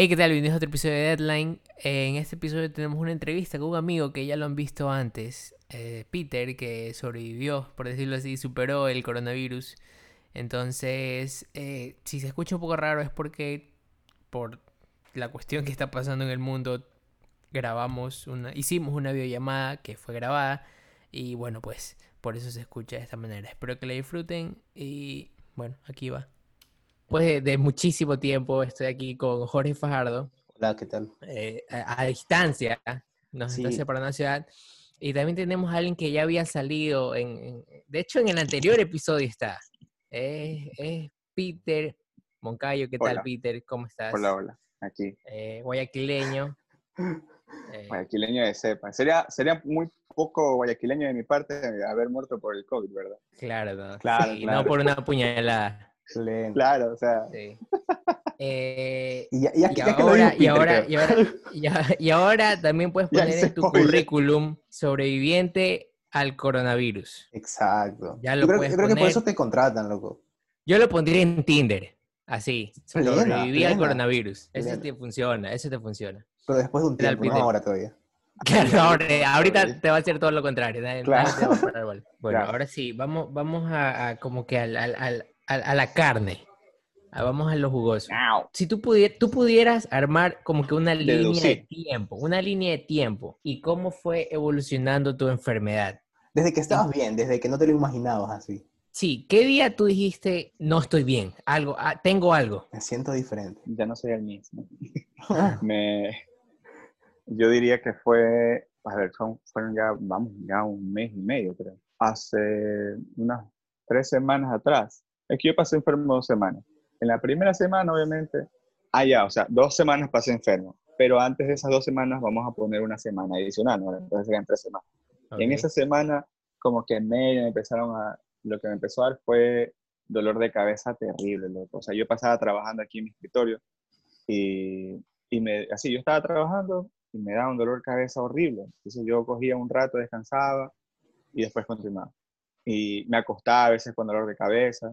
Hey, ¿qué tal? Bienvenidos a otro episodio de Deadline. En este episodio tenemos una entrevista con un amigo que ya lo han visto antes, eh, Peter, que sobrevivió, por decirlo así, superó el coronavirus. Entonces, eh, si se escucha un poco raro es porque por la cuestión que está pasando en el mundo, grabamos hicimos una videollamada que fue grabada y bueno, pues por eso se escucha de esta manera. Espero que la disfruten y bueno, aquí va. Después de, muchísimo tiempo estoy aquí con Jorge Fajardo. Hola, ¿qué tal? Eh, a, distancia, nos sí. está una ciudad. Y también tenemos a alguien que ya había salido, en, de hecho en el anterior episodio está. Es, Peter Moncayo. ¿Qué tal, Peter? ¿Cómo estás? Hola, hola, aquí. Eh, guayaquileño. Eh, guayaquileño de cepa. Sería, sería muy poco guayaquileño de mi parte haber muerto por el COVID, ¿verdad? Claro, no, claro, no por una puñalada. Claro, o sea. y, ahora, y, ahora, y, ahora, también puedes poner en tu currículum sobreviviente al coronavirus. Exacto. Ya lo yo creo, creo que por eso te contratan, loco. Yo lo pondría en Tinder, así. Sobreviví al coronavirus. Eso te funciona, eso te funciona. Pero después de un tiempo, no ahora todavía. Claro, ahora, ahorita te va a hacer todo lo contrario. Bueno, ahora sí, vamos, vamos a, como que al, al, a, la carne. Ah, vamos a lo jugoso. Si tú, tú pudieras armar como que una línea de tiempo, una línea de tiempo, y cómo fue evolucionando tu enfermedad. Desde que estabas bien, desde que no te lo imaginabas así. Sí, ¿qué día tú dijiste, no estoy bien, algo, ah, tengo algo? Me siento diferente. Ya no soy el mismo. Me... Yo diría que fue, a ver, fueron ya, vamos, ya un mes y medio, creo. Hace unas tres semanas atrás, es que yo pasé enfermo dos semanas. En la primera semana, obviamente, ah, ya, o sea, dos semanas pasé enfermo. Pero antes de esas dos semanas vamos a poner una semana adicional, ¿no? Entonces serían tres semanas. Y en esa semana, como que en medio me empezaron a, lo que me empezó a dar fue dolor de cabeza terrible, loco. O sea, yo pasaba trabajando aquí en mi escritorio y, y me, así, yo estaba trabajando y me daba un dolor de cabeza horrible. Entonces yo cogía un rato, descansaba y después continuaba. Y me acostaba a veces con dolor de cabeza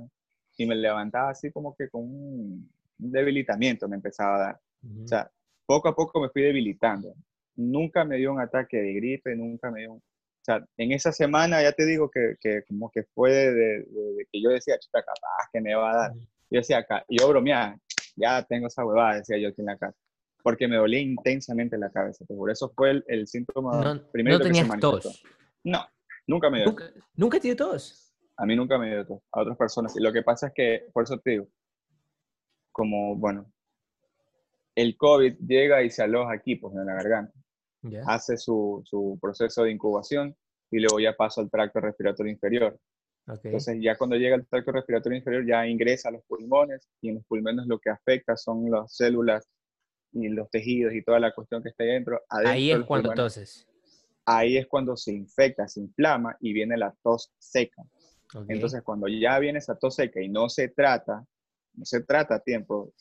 y me levantaba así como que con un debilitamiento me empezaba a dar. O sea, poco a poco me fui debilitando. Nunca me dio un ataque de gripe, nunca me dio un... O sea, en esa semana ya te digo que, que como que fue de, que yo decía, chuta, capaz que me va a dar. Yo decía acá, y yo bromeaba, ya tengo esa huevada, decía yo aquí en la casa. Porque me dolía intensamente la cabeza. Por eso fue el, síntoma no, primero ¿no tenías tos? No, nunca me dio. ¿Nunca, ¿Nunca te dio tos? A mí nunca me dio a otras personas. Y lo que pasa es que, por eso te digo, como, bueno, el COVID llega y se aloja aquí, pues en la garganta. Hace su, su, proceso de incubación y luego ya pasa al tracto respiratorio inferior. Entonces ya cuando llega al tracto respiratorio inferior ya ingresa a los pulmones y en los pulmones lo que afecta son las células y los tejidos y toda la cuestión que está ahí dentro. ahí es cuando toses. Ahí es cuando se infecta, se inflama y viene la tos seca. Entonces, cuando ya viene esa tos seca y no se trata, no se trata a tiempo,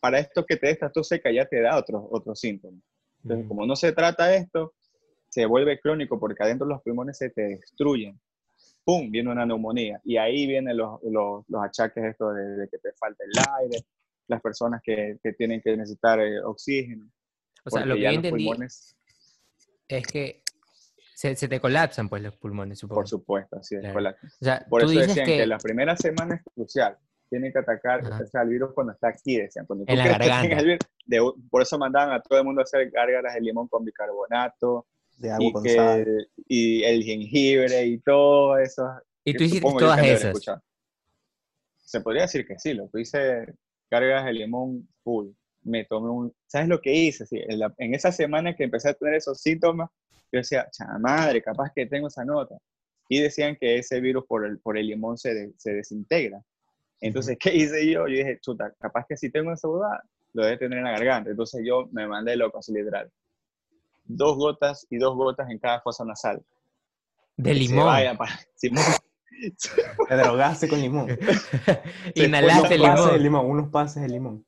para esto que te dé esta tos seca ya te da otros otros síntomas. Entonces, como no se trata esto, se vuelve crónico porque adentro los pulmones se te destruyen. ¡Pum! Viene una neumonía. Y ahí vienen los, los, los achaques esto de, que te falta el aire, las personas que, que tienen que necesitar eh, oxígeno. O sea, lo que yo entendí es que se, te colapsan pues los pulmones, supongo. Por supuesto, así es, Por eso decían que... la primera semana es crucial. Tiene que atacar el virus cuando está aquí, decían. Cuando en la garganta. por eso mandaban a todo el mundo a hacer gárgaras de limón con bicarbonato. De agua y, con sal. y el jengibre y todo eso. ¿Y tú hiciste todas esas? Se podría decir que sí, lo que hice cargas de limón full. Me tomé un... ¿Sabes lo que hice? Sí, en, en esa semana que empecé a tener esos síntomas, yo decía, madre, capaz que tengo esa nota. Y decían que ese virus por el, por el limón se, se desintegra. Entonces, ¿qué hice yo? Yo dije, chuta, capaz que si tengo esa duda, lo debe tener en la garganta. Entonces yo me mandé loco así literal. Dos gotas y dos gotas en cada fosa nasal. De limón. Vaya, para, Te drogaste con limón. Inhalaste limón. limón. Unos pases de limón.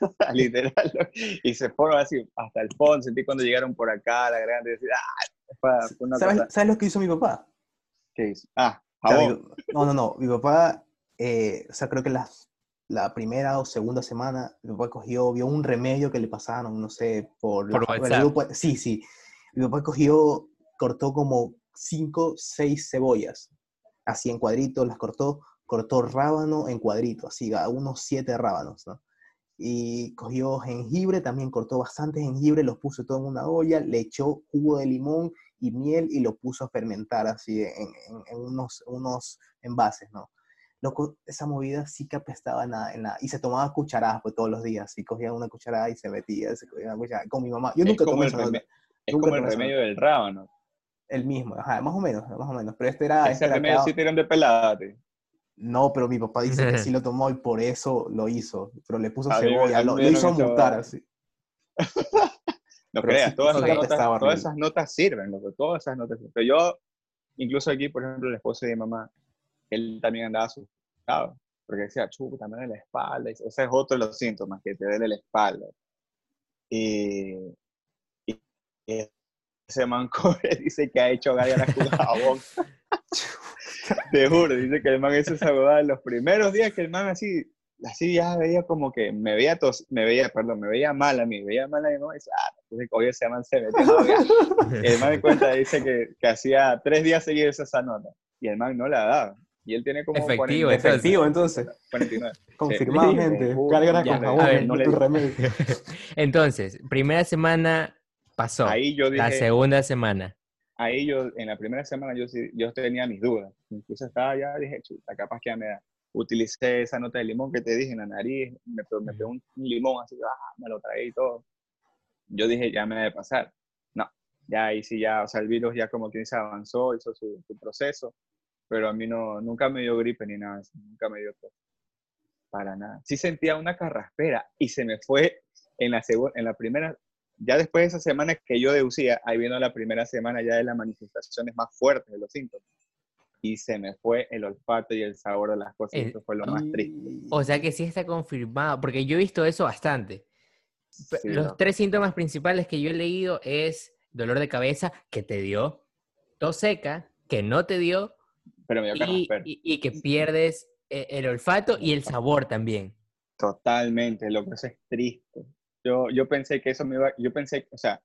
literal. Y se fueron así hasta el fondo. Sentí cuando llegaron por acá la grande. Decir, ah, ¿Sabes, lo que hizo mi papá? ¿Qué hizo? Ah, no, no, no. Mi papá, eh, o sea, creo que las la primera o segunda semana, mi papá cogió, vio un remedio que le pasaron, no sé, por... Por la- el grupo- sí, sí. Mi papá cogió, cortó como cinco, seis cebollas, así en cuadritos, las cortó, cortó rábano en cuadritos, así, a unos siete rábanos, ¿no? Y cogió jengibre, también cortó bastante jengibre, los puso todo en una olla, le echó jugo de limón y miel y lo puso a fermentar así en, en- en unos, unos envases, ¿no? Loco, esa movida sí que apestaba en la, en la- Y se tomaba cucharadas pues, todos los días. Y cogía una cucharada y se metía, se cogía una cucharada. Con mi mamá. Yo nunca tomé el esa reme- Es como el tomé esa remedio del rábano. El mismo, ajá, más o menos, más o menos. Pero este era... este Ese era remedio cada- sí tiran de pelate. No, pero mi papá dice que sí lo tomó y por eso lo hizo. Pero le puso A cebolla, mí lo, hizo mutar así. No Pero creas, sí- todas, sí esas que notas, todas esas notas sirven, loco, todas esas notas sirven. Pero yo, incluso aquí, por ejemplo, el esposo de mi mamá, él también andaba asustado, porque decía, chuta, me duele la espalda. Ese es otro de los síntomas, que te duele la espalda. Y, ese man coge, dice que ha hecho gallas con jabón. Te juro, dice que el man hizo esa huevada los primeros días que el man así, así ya veía como que me veía tos, me veía, perdón, me veía mal a mí, me veía mal a mi mamá y dice, ah, entonces oye, ese man se metió el man de cuenta dice que, que hacía tres días seguidos esa nota y el man no la daba. Y él tiene como Efectivo, 40, entonces. Efectivo, entonces. 49. Confirmado, Sí. gente. Cárgala con jabón, ver, no tu remedio. Entonces, primera semana pasó. Ahí yo la dije, segunda semana. Ahí yo, en la primera semana yo, yo tenía mis dudas. Incluso estaba ya, dije, chuta, capaz que ya me da. Utilicé esa nota de limón que te dije en la nariz, me, me pegó un, limón así, ah, me lo traí y todo. Yo dije, ya me debe pasar. No, ya ahí sí, ya, o sea, el virus ya como quien se avanzó, hizo su, su proceso, pero a mí no, nunca me dio gripe ni nada, nunca me dio tos. Para nada. Sí sentía una carraspera y se me fue en la, en la primera, ya después de esa semana que yo deducía, ahí vino la primera semana ya de las manifestaciones más fuertes de los síntomas. Y se me fue el olfato y el sabor de las cosas. Eh, eso fue lo más triste. O sea que sí está confirmado, porque yo he visto eso bastante. Sí, Los tres síntomas principales que yo he leído es dolor de cabeza que te dio, tos seca que no te dio Pero me dio y, y- y que pierdes eh, el olfato y el sabor también. Totalmente, lo que eso es triste. Yo, yo pensé que eso me iba, yo pensé, o sea,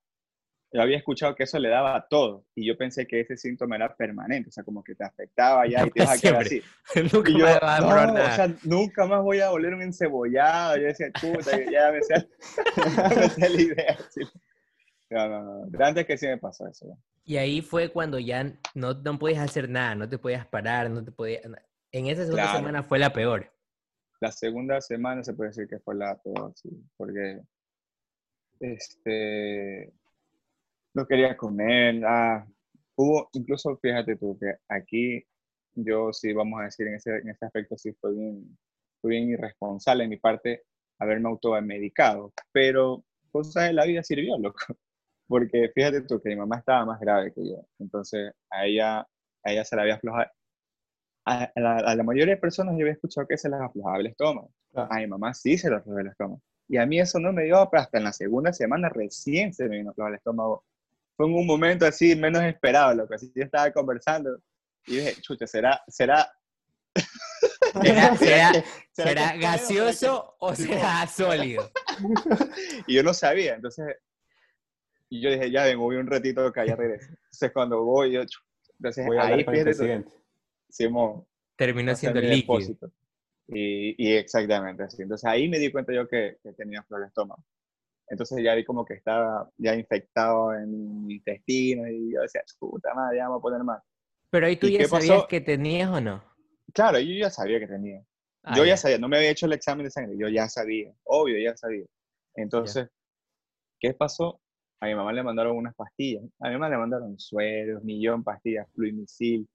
yo había escuchado que eso le daba a todo y yo pensé que ese síntoma era permanente, o sea, como que te afectaba ya y te ibas a quedar así. Nunca yo, más vas a no, nada. o sea, nunca más voy a oler un encebollado. Yo decía, chuta, ya me sé, me sé la idea. sí. No, no, no. Antes que sí me pasó eso. ya. Y ahí fue cuando ya no, no podías hacer nada, no te podías parar, no te podías... En esa segunda Claro. semana fue la peor. La segunda semana se puede decir que fue la peor, sí, porque este, no quería comer. Ah, hubo, incluso fíjate tú, que aquí yo sí, vamos a decir, en ese, en ese aspecto sí fue bien, fue bien irresponsable de mi parte haberme automedicado, pero cosas de la vida sirvió, loco. Porque fíjate tú que mi mamá estaba más grave que yo, entonces a ella, a ella se la había aflojado. A la, a la mayoría de personas yo había escuchado que se les aflojaba el estómago. A mi mamá sí se le aflojaba el estómago. Y a mí eso no me dio, hasta en la segunda semana recién se me aflojar el estómago. Fue en un momento así menos esperado, lo que así yo estaba conversando y dije, chucha, ¿será, será, ¿Será, será, será será gaseoso o será sólido? Y yo no sabía, entonces, y yo dije, ya vengo, voy un ratito que ya regreso. Entonces cuando voy, yo, entonces Voy a ahí. Simón, Terminó siendo líquido. depósito. Y, y exactamente así. Entonces ahí me di cuenta yo que, que tenía flor de estómago. Entonces ya vi como que estaba ya infectado en mi intestino y yo decía, puta madre, ya me voy a poner mal. Pero ahí tú ¿Y ya sabías pasó? que tenías o no. Claro, yo ya sabía que tenía. Ah, yo ya ya. sabía, no me había hecho el examen de sangre, yo ya sabía, obvio, ya sabía. Entonces, ¿qué pasó? A mi mamá le mandaron unas pastillas. A mi mamá le mandaron sueros, millón pastillas, fluimicil,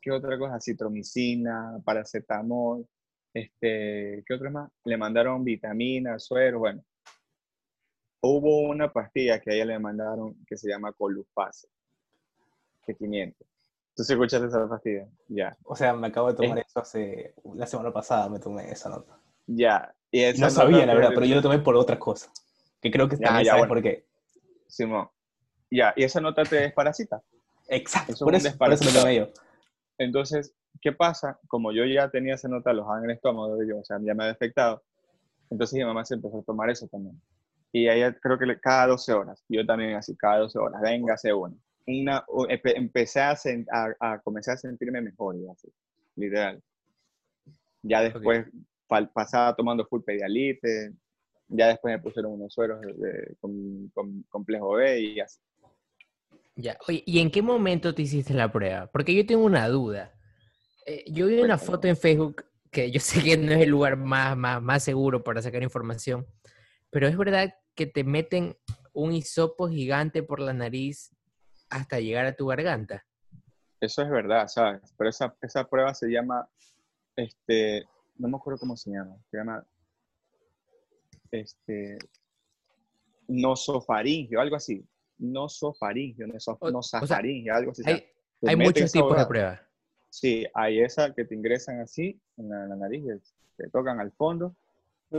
¿qué otra cosa? Citromicina, paracetamol, este, ¿qué otra más? Le mandaron vitaminas, sueros, bueno. Hubo una pastilla que a ella le mandaron que se llama Colufase, que 500. ¿Tú sí escuchaste esa pastilla? Ya. O sea, me acabo de tomar Eh. eso hace... La semana pasada me tomé esa nota. Ya. Y Y esa no nota, sabía, la verdad, pero yo lo tomé por otra cosa. Que creo que Ya, también ya, sabes bueno. por qué. Simón. Ya, y esa nota te desparasita. Exacto, Eso por es eso, por eso me tomé yo. Entonces, ¿qué pasa? Como yo ya tenía esa nota los en el estómago, yo, o sea, ya me había afectado, entonces mi mamá se empezó a tomar eso también. Y ella creo que cada 12 horas, yo también así, cada 12 horas, venga, hace una. una empecé a, a, a, comenzar a sentirme mejor, así, literal. Ya después pasaba tomando full pedialite, ya después me pusieron unos sueros de, con, con, complejo B y así. Ya, oye, ¿y en qué momento te hiciste la prueba? Porque yo tengo una duda. Eh, yo vi una foto en Facebook que yo sé que no es el lugar más, más, más seguro para sacar información, pero es verdad que te meten un hisopo gigante por la nariz hasta llegar a tu garganta. Eso es verdad, ¿sabes? Pero esa, esa prueba se llama, este, no me acuerdo cómo se llama, se llama, este, nosofaringio, algo así. Nosofaringio, nosofaringio, algo así. Hay, hay muchos tipos de pruebas. Sí, hay esa que te ingresan así en la, nariz, te tocan al fondo,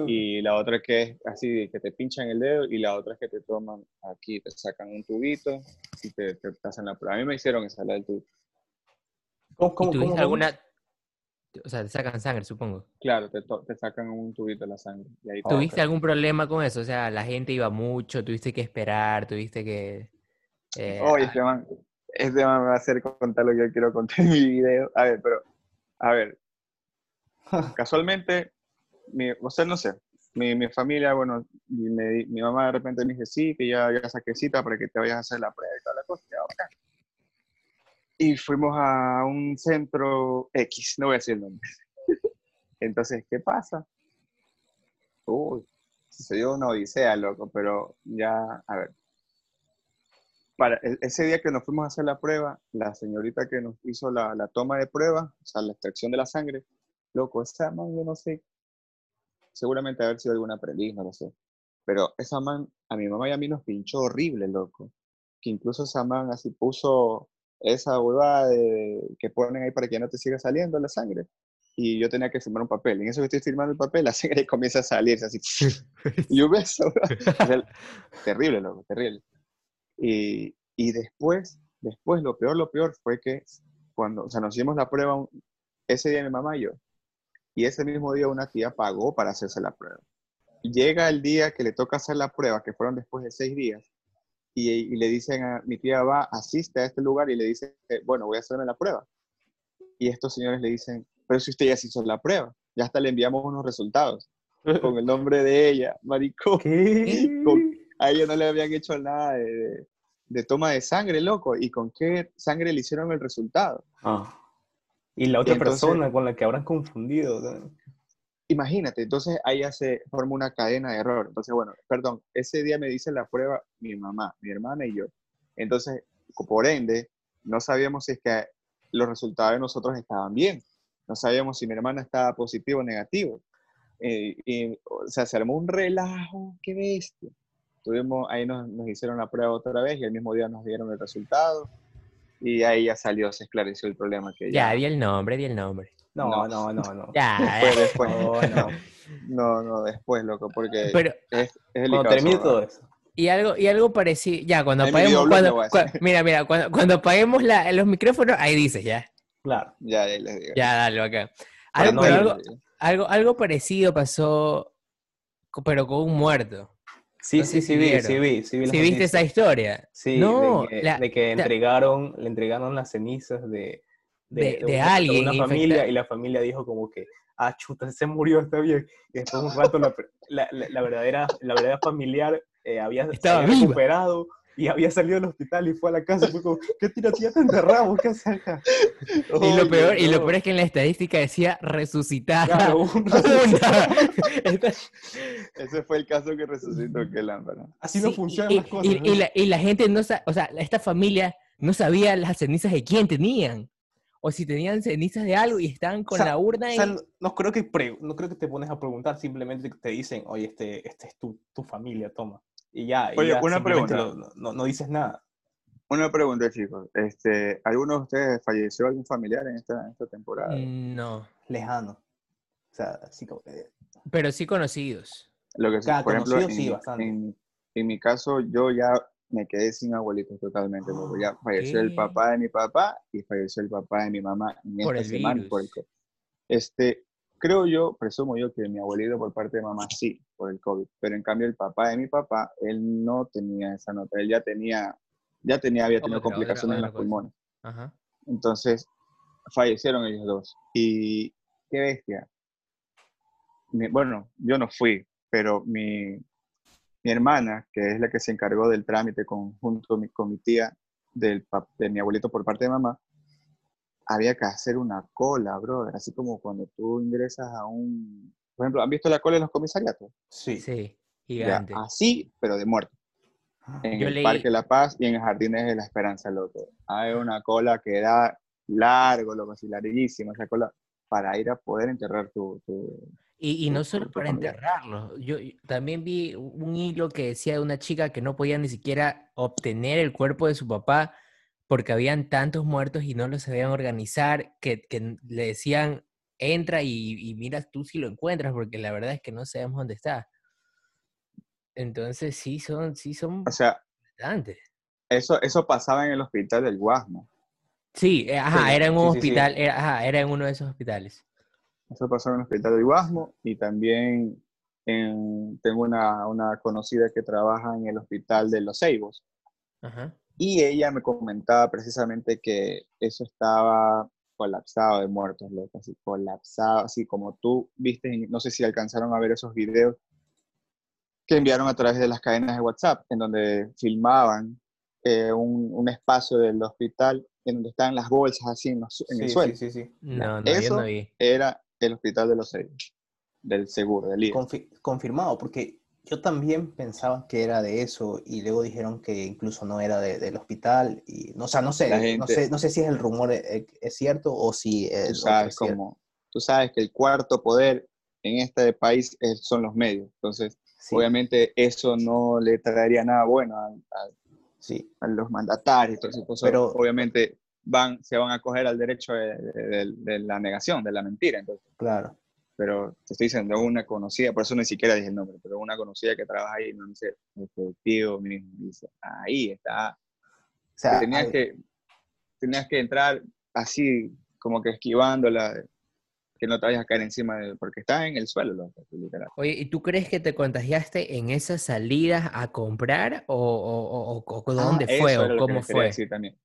y la otra que es así, que te pinchan el dedo, y la otra es que te toman aquí, te sacan un tubito y te, te hacen la prueba. A mí me hicieron esa, la del tubo. ¿Cómo, cómo, alguna, o sea, te sacan sangre, supongo. Claro, te, te sacan un tubito de la sangre. ¿Tuviste algún problema con eso? O sea, la gente iba mucho, tuviste que esperar, tuviste que... Eh, Oye, este man, este me va a hacer contar lo que yo quiero contar en mi video. A ver, pero, a ver, casualmente, mi, o sea, no sé, mi, mi familia, bueno, mi, mi, mamá de repente me dice, sí, que ya, ya saqué cita para que te vayas a hacer la prueba y toda la cosa. Ya, y fuimos a un centro X, no voy a decir el nombre. Entonces, ¿qué pasa? Uy, se dio una odisea, loco, pero ya, a ver. Para e, ese día que nos fuimos a hacer la prueba, la señorita que nos hizo la, la toma de prueba, o sea, la extracción de la sangre, loco, esa man, yo no sé, seguramente haber sido alguna aprendiz, no lo sé. Pero esa man, a mi mamá y a mí nos pinchó horrible, loco. Que incluso esa man así puso esa huevada que ponen ahí para que no te siga saliendo la sangre. Y yo tenía que firmar un papel. Y en eso que estoy firmando el papel, la sangre comienza a salir así. y yo beso. terrible, loco, terrible. Y, y, después, después, lo peor, lo peor fue que cuando, o sea, nos hicimos la prueba ese día mi mamá y yo. Y ese mismo día una tía pagó para hacerse la prueba. Llega el día que le toca hacer la prueba, que fueron después de seis días, y, le dicen a mi tía va, asiste a este lugar y le dice, bueno, voy a hacerme la prueba. Y estos señores le dicen, pero si usted ya se hizo la prueba, ya hasta le enviamos unos resultados con el nombre de ella, maricón. A ella no le habían hecho nada de, toma de sangre, loco. ¿Y con qué sangre le hicieron el resultado? Ah. Y la otra persona con la que habrán confundido. Imagínate, entonces ahí ya se forma una cadena de error. Entonces, bueno, perdón, ese día me dice la prueba mi mamá, mi hermana y yo. Entonces, por ende, no sabíamos si es que los resultados de nosotros estaban bien. No sabíamos si mi hermana estaba positivo o negativo. Eh, y, o sea, se armó un relajo, qué bestia. Tuvimos, ahí nos, nos hicieron la prueba otra vez y el mismo día nos dieron el resultado. Y ahí ya salió, se esclareció el problema que ya. Ya, di el nombre, di el nombre. No, no, no, no. Ya, después, después. No, no. no, después, loco, porque Pero, es, es Cuando termine todo eso. Y algo, y algo parecido, ya, cuando apaguemos, cuando, mira, mira, cuando, cuando apaguemos la, los micrófonos, ahí dices, ya. Claro. Ya, ya les digo. Ya, dale, acá. Algo, algo, algo, algo, parecido pasó, pero con un muerto. Sí, sí, sí, vi, sí, vi, sí, vi, ¿Sí viste esa historia? Sí, no, de que, de que entregaron, le entregaron las cenizas de, de, de, alguien. una familia y la familia dijo como que, ah, chuta, se murió, está bien. Y después un rato la, la, la verdadera, la verdadera familiar eh, había, Estaba recuperado y había salido del hospital y fue a la casa y fue como, ¿qué tira tía te enterramos? ¿Qué haces acá? y, lo peor, y lo peor es que en la estadística decía resucitada. Claro, Ese fue el caso que resucitó que lámpara. Así no funcionan las cosas. Y, la, y, la, gente no o sea, esta familia no sabía las cenizas de quién tenían o si tenían cenizas de algo y estaban con la urna. y... no, creo que no creo que te pones a preguntar, simplemente te dicen, oye, este, este es tu, tu familia, toma. Y ya. Oye, una pregunta. no, no, dices nada. Una pregunta, chicos. Este, ¿Alguno de ustedes falleció algún familiar en esta, esta temporada? No. Lejano. O sea, sí, eh, Pero sí conocidos. Lo que por ejemplo, en, en, en, mi caso, yo ya me quedé sin abuelitos totalmente, porque ya falleció el papá de mi papá y falleció el papá de mi mamá en Por esta el semana. virus. Por el este, creo yo, presumo yo que mi abuelito por parte de mamá sí, por el COVID, pero en cambio el papá de mi papá, él no tenía esa nota, él ya tenía, ya tenía, había tenido Otra, otra, complicaciones en los cosa. pulmones. Ajá. Entonces, fallecieron ellos dos. Y qué bestia. Mi- bueno, yo no fui, pero mi, mi hermana, que es la que se encargó del trámite con, junto con mi, con mi tía del, de mi abuelito por parte de mamá, había que hacer una cola, brother. Así como cuando tú ingresas a un... Por ejemplo, ¿han visto la cola en los comisariatos? Sí. Sí, Ya, gigante. así, pero de muerte. En Yo el leí- Parque La Paz y en el Jardines de la Esperanza, loco. Hay una cola que da largo, loco, así larguísima esa cola, para ir a poder enterrar tu... tu- Y, y no solo para familiar. enterrarlos. Yo yo también vi un hilo que decía de una chica que no podía ni siquiera obtener el cuerpo de su papá porque habían tantos muertos y no los sabían organizar, que, le decían, entra y, y mira tú si lo encuentras, porque la verdad es que no sabemos dónde está. Entonces sí son, sí son O sea, bastantes. eso, eso pasaba en el hospital del Guasmo. Sí, eh, ajá, Sí, era en un sí, sí, sí. hospital, era, ajá, era en uno de esos hospitales. Eso pasó en el hospital del Guasmo y también en- tengo una, una conocida que trabaja en el hospital de Los Ceibos. Ajá. Y ella me comentaba precisamente que eso estaba colapsado de muertos, loco, así colapsado, así como tú viste, no sé si alcanzaron a ver esos videos que enviaron a través de las cadenas de WhatsApp, en donde filmaban eh, un, un espacio del hospital en donde estaban las bolsas así en, los- en el suelo. sí, sí, sí. No, no, Eso no vi. Era el hospital de los Ceibos, del seguro, del. Confi- confirmado, porque yo también pensaba que era de eso y luego dijeron que incluso no era de- del hospital. Y, no, o sea, no sé, La no gente- sé, no sé si es el rumor eh, es cierto o si tú es, o sabes, es como, tú sabes que el cuarto poder en este país es- son los medios. Entonces, Sí, obviamente eso no le traería nada bueno a, a- sí, a los mandatarios. Entonces, Pero- obviamente van, se van a coger al derecho de, de- de la negación, de la mentira. Entonces, claro. Pero te estoy diciendo una conocida, por eso ni siquiera dije el nombre, pero una conocida que trabaja ahí, me dice, efectivo mismo, dice, ahí está, O sea, tenías hay- que, tenías que entrar así, como que esquivándola, que no te vayas a caer encima de porque está en el suelo, literal. Oye, ¿y tú crees que te contagiaste en esas salidas a comprar o, o- o- o- dónde Ah, fue o cómo fue? decir también.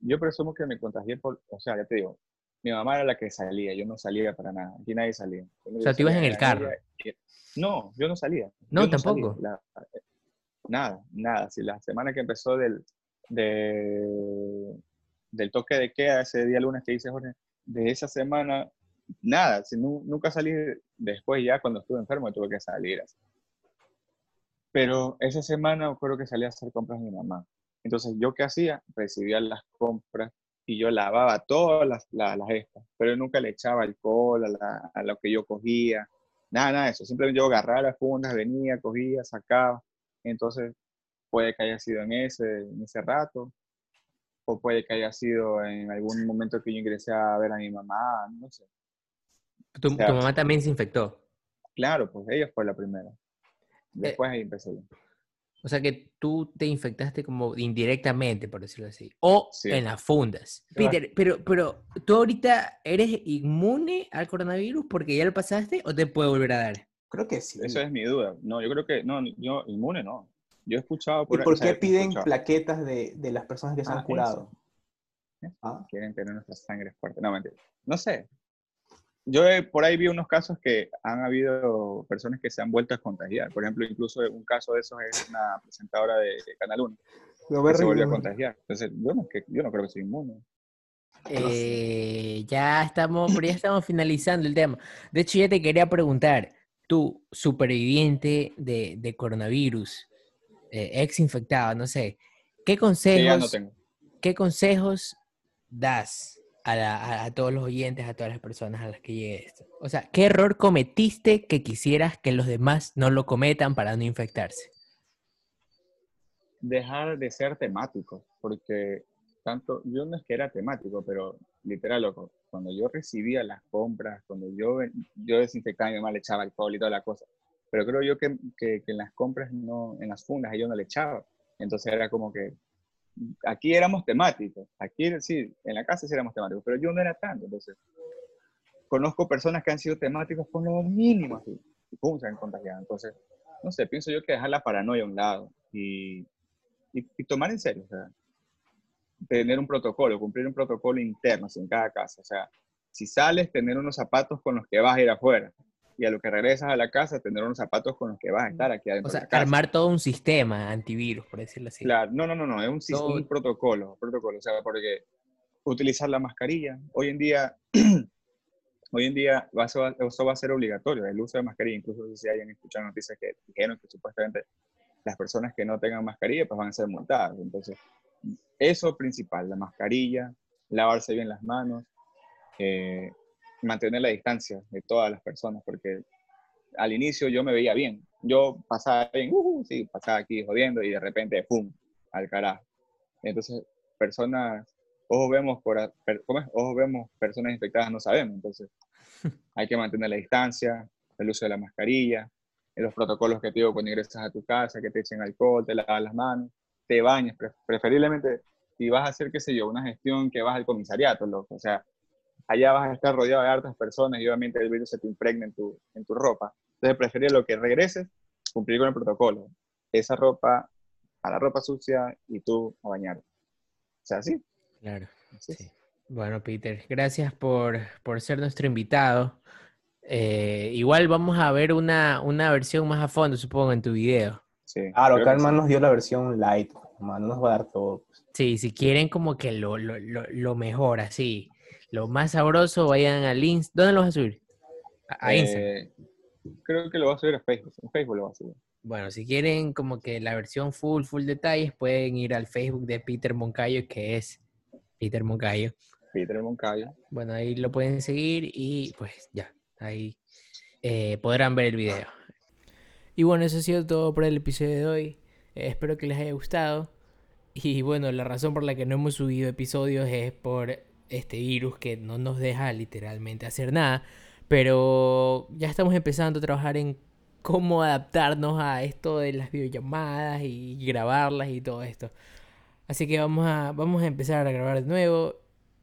Yo presumo que me contagié por, o sea, ya te digo, mi mamá era la que salía, yo no salía para nada, aquí nadie salía. Yo O sea, tú ibas en el carro. ella- No, yo no salía. No, yo salía, tampoco. la- nada, nada. Si la semana que empezó del, de- del toque de queda, ese día lunes que dice Jorge, de esa semana, nada. Si nu- nunca salí después ya cuando estuve enfermo tuve que salir. así. Pero esa semana creo que salí a hacer compras mi mamá. Entonces, ¿yo qué hacía? Recibía las compras y yo lavaba todas las, la- las estas, pero nunca le echaba alcohol a, la- a lo que yo cogía, nada, nada de eso. Simplemente yo agarraba las fundas, venía, cogía, sacaba. Entonces, puede que haya sido en ese, en ese rato, o puede que haya sido en algún momento que yo ingresé a ver a mi mamá, no sé. Tu, tu sea, mamá también se infectó. Claro, pues ella fue la primera. Después ahí empecé yo. O sea que tú te infectaste como indirectamente, por decirlo así. O Sí. en las fundas. Claro. Peter, pero, pero ¿tú ahorita eres inmune al coronavirus porque ya lo pasaste o te puede volver a dar? Creo que sí. Esa es mi duda. No, yo creo que, no, yo inmune no. Yo he escuchado ¿Y por ahí, por qué piden plaquetas de, de las personas que se Ah, han curado? Eso. Ah, quieren tener nuestra sangre fuerte. No, mentira. No sé. Yo he- por ahí vi unos casos que han habido personas que se han vuelto a contagiar. Por ejemplo, incluso un caso de esos es una presentadora de Canal 1 lo que se volvió a contagiar. Entonces, yo no, que, yo no creo que sea inmune. Eh, ya estamos, pero ya estamos finalizando el tema. De hecho, ya te quería preguntar, tú, superviviente de, de coronavirus, eh, ex infectado, no sé, ¿qué Sí, consejos, no. ¿qué consejos das a, la- a- todos los oyentes, a todas las personas a las que llegue esto? O sea, ¿qué error cometiste que quisieras que los demás no lo cometan para no infectarse? Dejar de ser temático, porque tanto, yo no es que era temático, pero literal, loco, cuando yo recibía las compras, cuando yo, yo desinfectaba, mi mamá le echaba alcohol y toda la cosa, pero creo yo que, que, que en las compras, no, en las fundas, yo no le echaba, Entonces era como que aquí éramos temáticos, aquí sí, en la casa sí éramos temáticos, pero yo no era tanto, entonces conozco personas que han sido temáticos con lo mínimo y pum, se han contagiado. Entonces, no sé, pienso yo que dejar la paranoia a un lado y, y, tomar en serio, o tener un protocolo, cumplir un protocolo interno en cada casa, o sea, si sales, tener unos zapatos con los que vas a ir afuera, y a lo que regresas a la casa, tener unos zapatos con los que vas a estar aquí adentro. O sea, armar todo un sistema antivirus, por decirlo así. Claro, no, no, no, no, es un, un protocolo, protocolo, o sea, porque utilizar la mascarilla, hoy en día, hoy en día eso va, a ser obligatorio, el uso de mascarilla, incluso si hayan escuchado noticias que dijeron que supuestamente las personas que no tengan mascarilla pues van a ser multadas, entonces, eso principal, la mascarilla, lavarse bien las manos, eh, mantener la distancia de todas las personas, porque al inicio yo me veía bien. Yo pasaba bien, uh, sí, pasaba aquí jodiendo y de repente, ¡pum!, al carajo. Entonces, personas, ojos vemos, por, ¿cómo es? Ojos vemos, personas infectadas no sabemos. Entonces, hay que mantener la distancia, el uso de la mascarilla, los protocolos que te digo cuando ingresas a tu casa, que te echen alcohol, te lavas las manos, te bañes, preferiblemente si vas a hacer, qué sé yo, una gestión que vas al comisariato, loco. O sea, allá vas a estar rodeado de hartas personas y obviamente el virus se te impregna en tu, en tu ropa. Entonces preferir lo que regreses, cumplir con el protocolo. Esa ropa a la ropa sucia y tú a bañar. O sea, sí. Claro. Sí. Bueno, Peter, gracias por, por ser nuestro invitado. Eh, igual vamos a ver una, una, versión más a fondo, supongo, en tu video. Sí, claro, Calma nos dio la versión light, no nos va a dar todo. Sí, si quieren como que lo, lo, lo, lo mejor, así lo más sabroso, vayan al Insta. ¿Dónde lo vas a subir? A, Instagram. Eh, creo que lo va a subir a Facebook. En Facebook lo va a subir. Bueno, si quieren como que la versión full, full detalles, pueden ir al Facebook de Peter Moncayo, que es Peter Moncayo. Peter Moncayo. Bueno, ahí lo pueden seguir y pues ya, ahí eh, podrán ver el video. Y bueno, eso ha sido todo por el episodio de hoy. Eh, espero que les haya gustado. Y bueno, la razón por la que no hemos subido episodios es por este virus que no nos deja literalmente hacer nada. Pero ya estamos empezando a trabajar en cómo adaptarnos a esto de las videollamadas y grabarlas y todo esto. Así que vamos a, vamos a empezar a grabar de nuevo.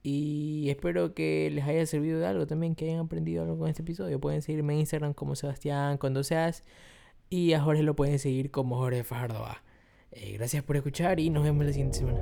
Y espero que les haya servido de algo también, que hayan aprendido algo con este episodio. Pueden seguirme en Instagram como Sebastián cuando seas. Y a Jorge lo pueden seguir como Jorge Fajardo. Eh, gracias por escuchar y nos vemos la siguiente semana.